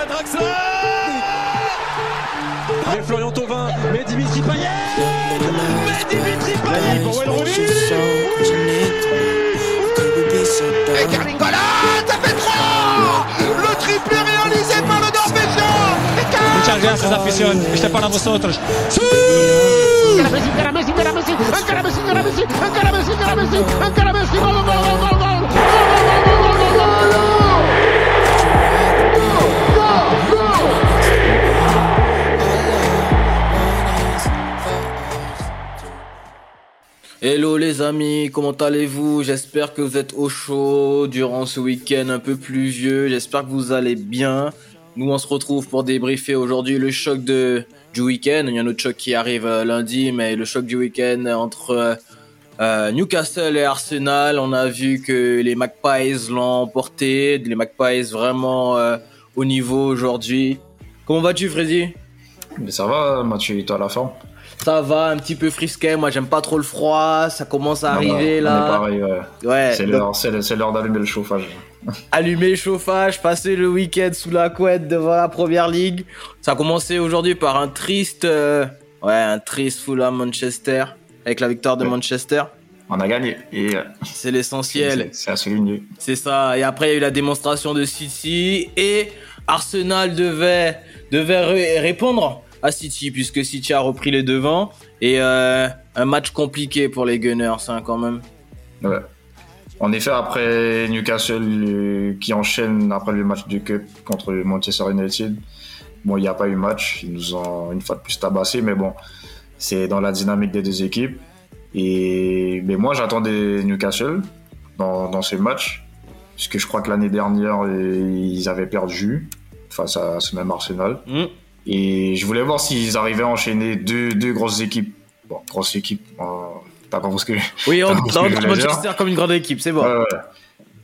à Draxler Mais Florian Thauvin, mais Dimitri Payet Mais Dimitri Payet pour Wayne Et Carlingola, ça fait 3 Le triplé réalisé par le Norvégien Muchas gracias, afición. Este es para vosotros. Messi, encara Messi, encara Messi, encara Messi, encara Messi, encara Messi, encara Messi, encara Messi, gol, gol, gol, gol, gol, gol, les amis, comment allez-vous? J'espère que vous êtes au chaud durant ce week-end un peu pluvieux. J'espère que vous allez bien. Nous on se retrouve pour débriefer aujourd'hui le choc de du week-end. Il y a un autre choc qui arrive euh, lundi, mais le choc du week-end entre euh, euh, Newcastle et Arsenal. On a vu que les Magpies l'ont emporté. Les Magpies vraiment au niveau aujourd'hui. Comment vas-tu Freddy? Mais ça va, Mathieu, toi à la forme? Ça va, un petit peu frisquet. Moi j'aime pas trop le froid. Ça commence à Non, arriver non, là. Pareil, ouais. Ouais, C'est l'heure, d'allumer le chauffage. allumer le chauffage, passer le week-end sous la couette devant la première ligue. Ça a commencé aujourd'hui par un triste, euh, ouais, un triste Fulham Manchester avec la victoire de Ouais. Manchester. On a gagné et euh, C'est l'essentiel. c'est à souligner. C'est ça. Et après, il y a eu la démonstration de City et Arsenal devait, devait ré- répondre à City puisque City a repris les devants et euh, un match compliqué pour les Gunners hein, quand même. Ouais. En effet, après Newcastle euh, qui enchaîne après le match du Cup contre Manchester United, bon, il n'y a pas eu match. Ils nous ont une fois de plus tabassé, mais bon, c'est dans la dynamique des deux équipes. Et mais moi, j'attendais Newcastle dans, dans ce match, puisque je crois que l'année dernière, ils avaient perdu face à ce même Arsenal. Hmm. Et je voulais voir s'ils arrivaient à enchaîner deux, deux grosses équipes. Bon, grosses équipes, euh, t'as compris ce que Oui, on, Manchester comme une grande équipe, c'est bon.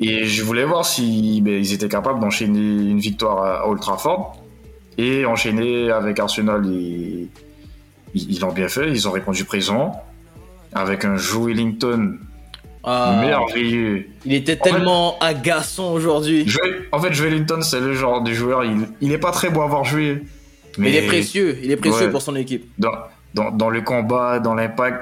Et je voulais voir si ben, ils étaient capables d'enchaîner une victoire à Old Trafford et enchaîner avec Arsenal. Et ils l'ont bien fait, ils ont répondu présent avec un Joe Wellington Ah. merveilleux. Il était En fait- tellement agaçant aujourd'hui. En fait, Joe Wellington, c'est le genre de joueur, il, il est pas très beau à avoir joué. Mais il est précieux, il est précieux Ouais. pour son équipe. Dans, dans, dans le combat, dans l'impact,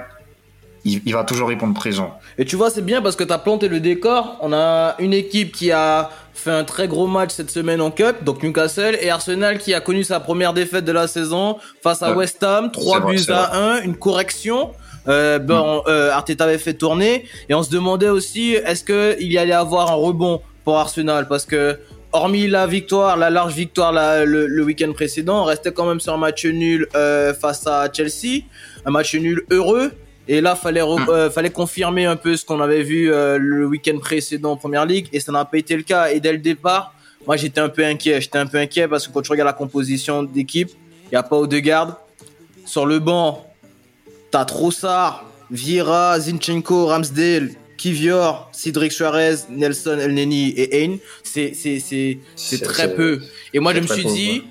il, il va toujours répondre présent. Et tu vois, c'est bien parce que tu as planté le décor. On a une équipe qui a fait un très gros match cette semaine en Cup, donc Newcastle, et Arsenal qui a connu sa première défaite de la saison face à Ouais. West Ham, 3 C'est vrai, buts à 1, une correction. Euh, bon, euh, Arteta avait fait tourner et on se demandait aussi est-ce que il y allait avoir un rebond pour Arsenal? Parce que hormis la victoire, la large victoire la- le, le week-end précédent, on restait quand même sur un match nul euh, face à Chelsea, un match nul heureux. Et là, fallait re- euh, fallait confirmer un peu ce qu'on avait vu euh, le week-end précédent en première ligue, et ça n'a pas été le cas. Et dès le départ, moi j'étais un peu inquiet. J'étais un peu inquiet parce que quand tu regardes la composition d'équipe, il y a pas Odegaard sur le banc. T'as Trossard, Vieira, Zinchenko, Ramsdale, Kivior, Cedric Suarez, Nelson Elneny et Ain. C'est très peu. Et moi je me suis dit,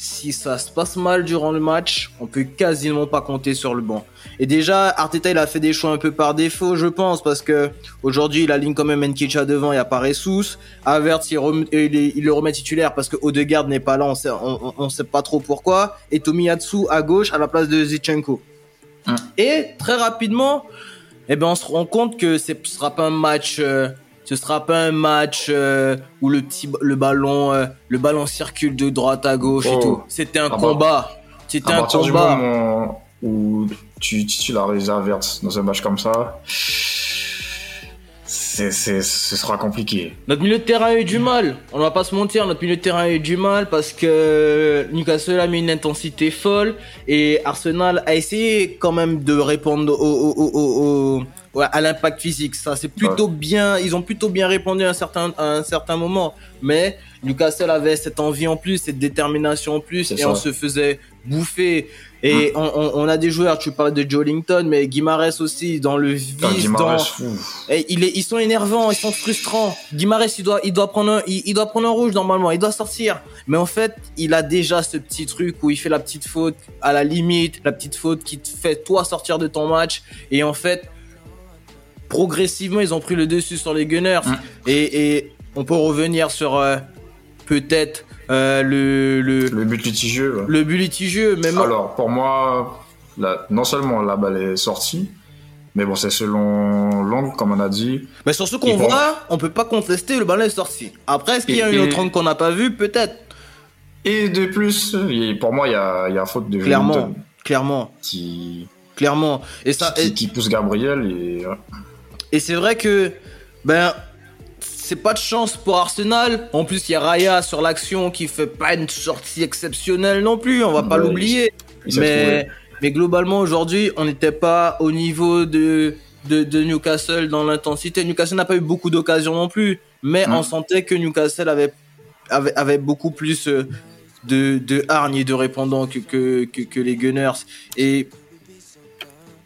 si ça se passe mal durant le match, on peut quasiment pas compter sur le banc. Et déjà, Arteta, il a fait des choix un peu par défaut, je pense, parce que aujourd'hui, il aligne quand même Nkecha devant, il y a pas Ressus. Havertz, il, rem- il, le remet titulaire parce que Odegaard n'est pas là, on sait, on, on- on sait pas trop pourquoi. Et Tomiyasu à gauche à la place de Zichenko. Hum. Et très rapidement, eh ben, on se rend compte que ce sera pas un match, euh, ce sera pas un match euh, où le petit, le ballon, euh, le ballon circule de droite à gauche et Oh. tout. C'était un Ah bah. combat. C'était À un partir du combat. moment où tu titularises Havertz dans un match comme ça, c'est, c'est, ce sera compliqué. Notre milieu de terrain a eu du mal. On va pas se mentir, notre milieu de terrain a eu du mal parce que Newcastle a mis une intensité folle et Arsenal a essayé quand même de répondre au, à l'impact physique. Ça, c'est plutôt bien. Ils ont plutôt bien répondu à un certain, à un certain moment. Mais Newcastle avait cette envie en plus, cette détermination en plus C'est et ça. on se faisait bouffer. Et on, on- on a des joueurs, tu parles de Joe Linton, mais Guimares aussi, dans le vice, dans, et il est, ils sont énervants, ils sont frustrants. Guimarães, il doit, il doit prendre un, il, il doit prendre un rouge normalement, il doit sortir. Mais en fait, il a déjà ce petit truc où il fait la petite faute à la limite, la petite faute qui te fait toi sortir de ton match. Et en fait, progressivement, ils ont pris le dessus sur les Gunners. Mm. Et, et on peut revenir sur euh, peut-être euh, le, le, Le but litigieux. ouais. le but litigieux. Même Alors, pour moi, non seulement la balle est sortie, mais bon, c'est selon l'angle, comme on a dit. Mais sur ce qu'on voit, on peut pas contester, le ballon est sorti. Après, est-ce qu'il y a Et- une autre angle qu'on n'a pas vu Peut-être? Et de plus, et pour moi, il y a, y a faute de Clairement. Clairement. qui, Clairement. Et ça, qui, et, qui pousse Gabriel. Et, et c'est vrai que, ben, c'est pas de chance pour Arsenal. En plus, il y a Raya sur l'action qui fait pas une sortie exceptionnelle non plus, on va pas Ouais, l'oublier. Mais, mais globalement, aujourd'hui, on n'était pas au niveau de, de, de Newcastle dans l'intensité. Newcastle n'a pas eu beaucoup d'occasions non plus, mais on sentait que Newcastle avait, avait, avait beaucoup plus euh, de, de hargne et de répondants que, que, que, que les Gunners. Et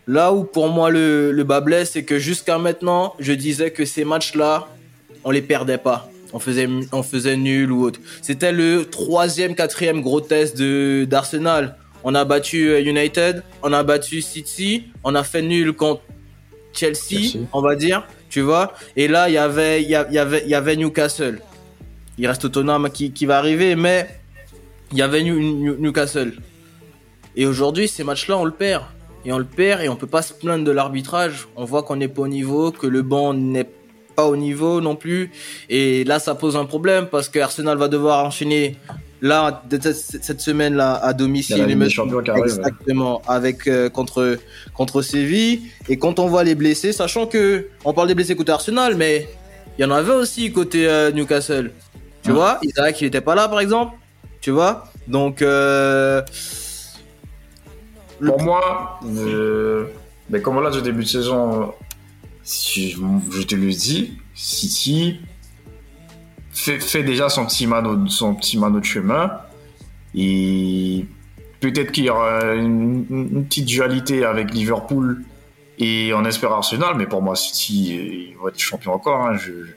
là où pour moi le, le bas blesse, c'est que jusqu'à maintenant, je disais que ces matchs-là, on les perdait pas. On faisait, on faisait nul ou autre. C'était le troisième, quatrième gros test de d'Arsenal. On a battu euh, United, on a battu City, on a fait nul contre Chelsea, Chelsea. on va dire, tu vois. Et là, il y avait, il y avait, y avait Newcastle. Il reste Tottenham qui, qui va arriver, mais il y avait New- New- Newcastle. Et aujourd'hui, ces matchs-là, on le perd. Et on le perd et on peut pas se plaindre de l'arbitrage. On voit qu'on n'est pas au niveau, que le banc n'est pas au niveau non plus. Et là, ça pose un problème parce que Arsenal va devoir enchaîner là cette, semaine là à domicile. ouais. Exactement, avec euh, contre contre Séville. Et quand on voit les blessés, sachant que on parle des blessés côté Arsenal, mais il y en avait aussi côté euh, Newcastle. Tu Ouais. vois, Isaac il était pas là par exemple. Tu vois, donc. Euh, Pour moi, mais comme on l'a dit au début de saison, si je, je te le dis, City fait, fait déjà son petit mano, son petit mano de chemin. Et peut-être qu'il y aura une, une petite dualité avec Liverpool et on espère Arsenal, mais pour moi, City, ils vont être champions encore. hein, je, je-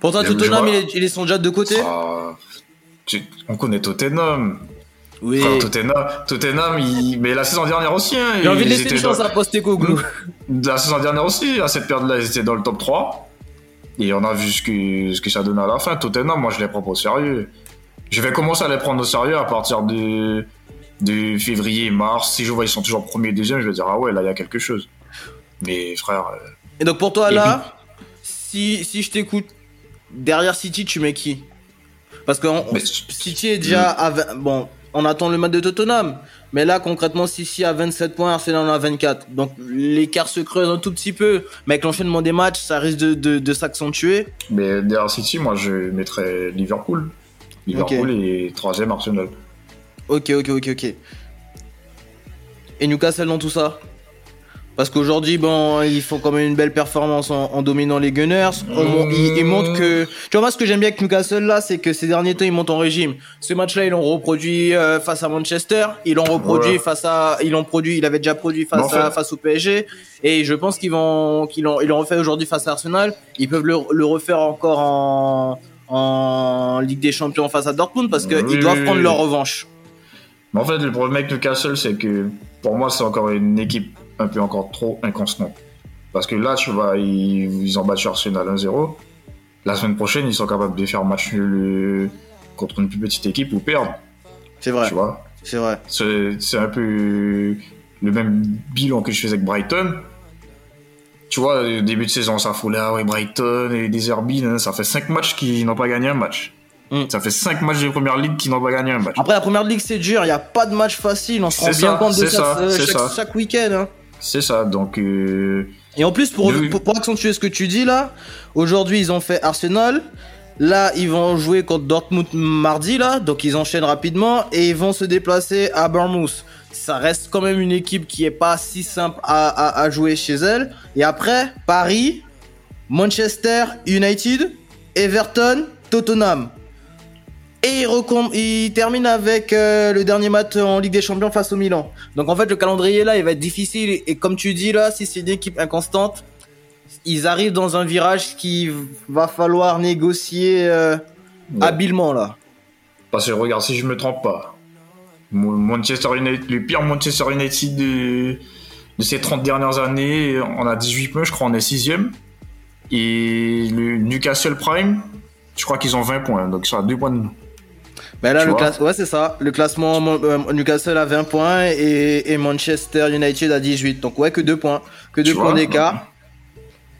Pour toi, je- je Tottenham, vois- il est, il est son déjà de côté? Ah, on connaît Tottenham. Oui. Frère, Tottenham, Tottenham il- mais la saison dernière aussi. hein, J'ai envie de ils laisser étaient une chance dans- à Postecoglou. La saison dernière aussi, à cette période-là, ils étaient dans le top 3. Et on a vu ce que, ce que ça donne à la fin. Tottenham, moi, je les prends pas au sérieux. Je vais commencer à les prendre au sérieux à partir de, de février, mars. Si je vois ils sont toujours premier, deuxième, je vais dire, ah ouais, là, il y a quelque chose. Mais frère, euh, Et donc pour toi, Et là, si, si je t'écoute, derrière City, tu mets qui? Parce que on- Mais- City est déjà à 20 Bon, on attend le match de Tottenham. Mais là, concrètement, City a 27 points, Arsenal en a 24. Donc l'écart se creuse un tout petit peu. Mais avec l'enchaînement des matchs, ça risque de, de, de s'accentuer. mais derrière City, moi, je mettrais Liverpool. Liverpool et troisième Arsenal. Ok, ok, ok, ok. Et Newcastle dans tout ça? Parce qu'aujourd'hui, bon, ils font quand même une belle performance en, en dominant les Gunners. Ils, ils montrent que. Tu vois, ce que j'aime bien avec Newcastle là, c'est que ces derniers temps, ils montent en régime. Ce match-là, ils l'ont reproduit euh, face à Manchester. Ils l'ont reproduit face à. Ils l'ont produit. Il avait déjà produit face, Mais en fait- à, face au PSG. Et je pense qu'ils vont. qu'ils l'ont, ils l'ont refait aujourd'hui face à Arsenal. Ils peuvent le, le refaire encore en. En Ligue des Champions face à Dortmund parce qu'ils Oui, doivent oui, prendre oui. leur revanche. Mais en fait, le problème avec Newcastle, c'est que pour moi, c'est encore une équipe un peu encore trop inconstante. Parce que là, tu vois, ils, ils ont battu Arsenal 1-0. La semaine prochaine, ils sont capables de faire match nul euh, contre une plus petite équipe ou perdre. C'est vrai. Tu vois, C'est vrai. c'est un peu le même bilan que je faisais avec Brighton. Tu vois, au début de saison, ça ah ouais, Brighton et des Herbines, hein, ça fait 5 matchs qui n'ont pas gagné un match. Mm. Ça fait 5 matchs de première ligue qui n'ont pas gagné un match. Après, la première ligue, c'est dur. Il n'y a pas de match facile. On se rend bien ça, compte de ça, ça, euh, chaque, ça. chaque week-end. hein. C'est ça, donc euh, Et en plus, pour, Oui. pour, pour accentuer ce que tu dis là, aujourd'hui, ils ont fait Arsenal. Là, ils vont jouer contre Dortmund mardi, là. Donc, ils enchaînent rapidement. Et ils vont se déplacer à Bournemouth. Ça reste quand même une équipe qui est pas si simple à, à, à jouer chez elle. Et après, Paris, Manchester United, Everton, Tottenham. Et il, termine avec euh, le dernier match en Ligue des Champions face au Milan. Donc en fait le calendrier là il va être difficile et comme tu dis là si c'est une équipe inconstante, ils arrivent dans un virage qui va falloir négocier euh, ouais. habilement là. parce que regarde, si je me trompe pas, Manchester United, le pire Manchester United de, de ces 30 dernières années, on a 18 points, je crois, on est 6ème. Et le Newcastle Prime, je crois qu'ils ont 20 points, donc ça a 2 points de nous. Ben là, le classe... ouais, c'est ça. Le classement euh, Newcastle a 20 points et, et, Manchester United a 18. Donc ouais, que 2 points, que 2 points d'écart.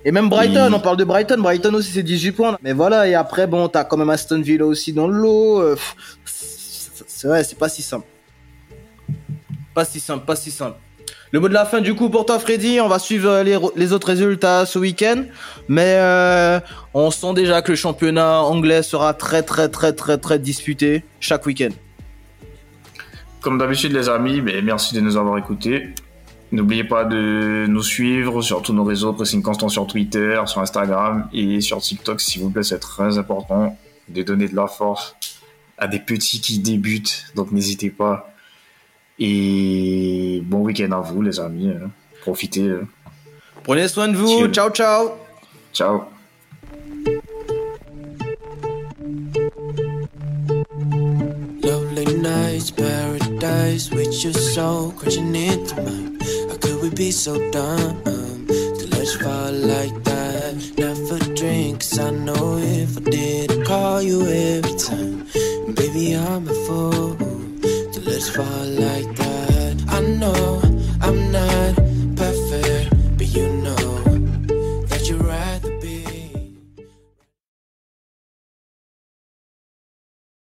Et même Brighton, on parle de Brighton. Brighton aussi c'est 18 points. Mais voilà, et après bon, t'as quand même Aston Villa aussi dans le lot. Euh, c'est vrai, c'est pas si simple. Pas si simple, pas si simple. Le mot de la fin du coup pour toi Freddy, on va suivre euh, les, autres résultats ce week-end, mais euh, on sent déjà que le championnat anglais sera très très très très très disputé chaque week-end. Comme d'habitude les amis, mais merci de nous avoir écoutés. N'oubliez pas de nous suivre sur tous nos réseaux, Pressing Constant sur Twitter, sur Instagram et sur TikTok s'il vous plaît, c'est très important de donner de la force à des petits qui débutent, donc n'hésitez pas et bon week-end à vous, les amis. Hein. Profitez. Hein. Prenez soin de vous. Ciao, ciao. Ciao. Lovely nights, paradise with your soul crashing into mine. How could we be so dumb? To let you fall like that? Never drink, cause I know if I did, I'd call you every time. Baby, I'm a fool. let's fall like that.